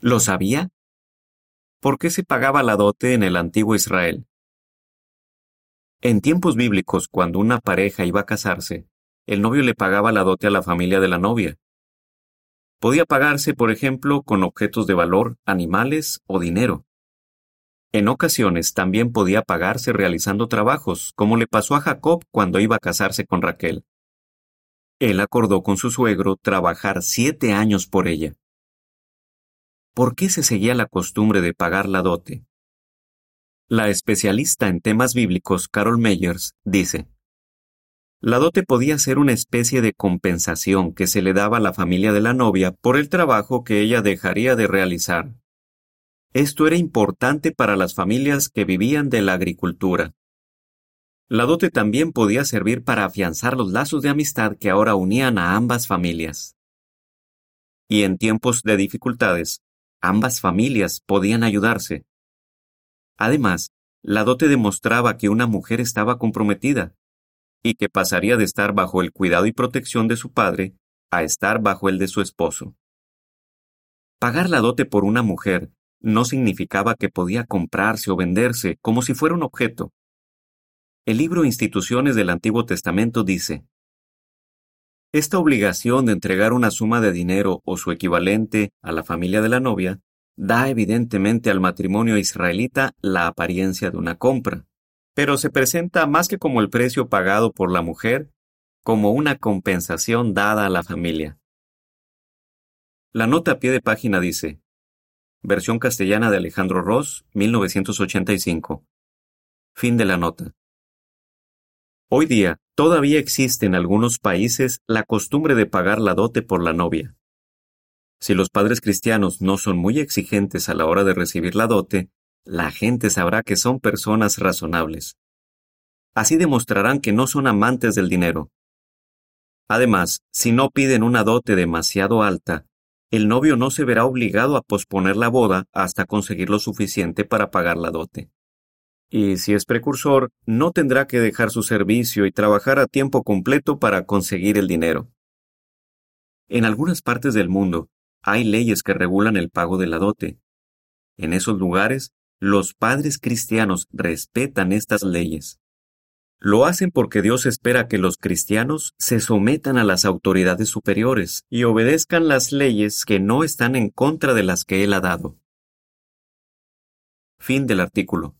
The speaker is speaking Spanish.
¿Lo sabía? ¿Por qué se pagaba la dote en el antiguo Israel? En tiempos bíblicos, cuando una pareja iba a casarse, el novio le pagaba la dote a la familia de la novia. Podía pagarse, por ejemplo, con objetos de valor, animales o dinero. En ocasiones también podía pagarse realizando trabajos, como le pasó a Jacob cuando iba a casarse con Raquel. Él acordó con su suegro trabajar siete años por ella. ¿Por qué se seguía la costumbre de pagar la dote? La especialista en temas bíblicos Carol Meyers dice, La dote podía ser una especie de compensación que se le daba a la familia de la novia por el trabajo que ella dejaría de realizar. Esto era importante para las familias que vivían de la agricultura. La dote también podía servir para afianzar los lazos de amistad que ahora unían a ambas familias. Y en tiempos de dificultades, ambas familias podían ayudarse. Además, la dote demostraba que una mujer estaba comprometida y que pasaría de estar bajo el cuidado y protección de su padre a estar bajo el de su esposo. Pagar la dote por una mujer no significaba que podía comprarse o venderse como si fuera un objeto. El libro Instituciones del Antiguo Testamento dice, Esta obligación de entregar una suma de dinero o su equivalente a la familia de la novia da evidentemente al matrimonio israelita la apariencia de una compra, pero se presenta más que como el precio pagado por la mujer, como una compensación dada a la familia. La nota a pie de página dice, versión castellana de Alejandro Ross, 1985. Fin de la nota. Hoy día, todavía existe en algunos países la costumbre de pagar la dote por la novia. Si los padres cristianos no son muy exigentes a la hora de recibir la dote, la gente sabrá que son personas razonables. Así demostrarán que no son amantes del dinero. Además, si no piden una dote demasiado alta, el novio no se verá obligado a posponer la boda hasta conseguir lo suficiente para pagar la dote. Y si es precursor, no tendrá que dejar su servicio y trabajar a tiempo completo para conseguir el dinero. En algunas partes del mundo, hay leyes que regulan el pago de la dote. En esos lugares, los padres cristianos respetan estas leyes. Lo hacen porque Dios espera que los cristianos se sometan a las autoridades superiores y obedezcan las leyes que no están en contra de las que Él ha dado. Fin del artículo.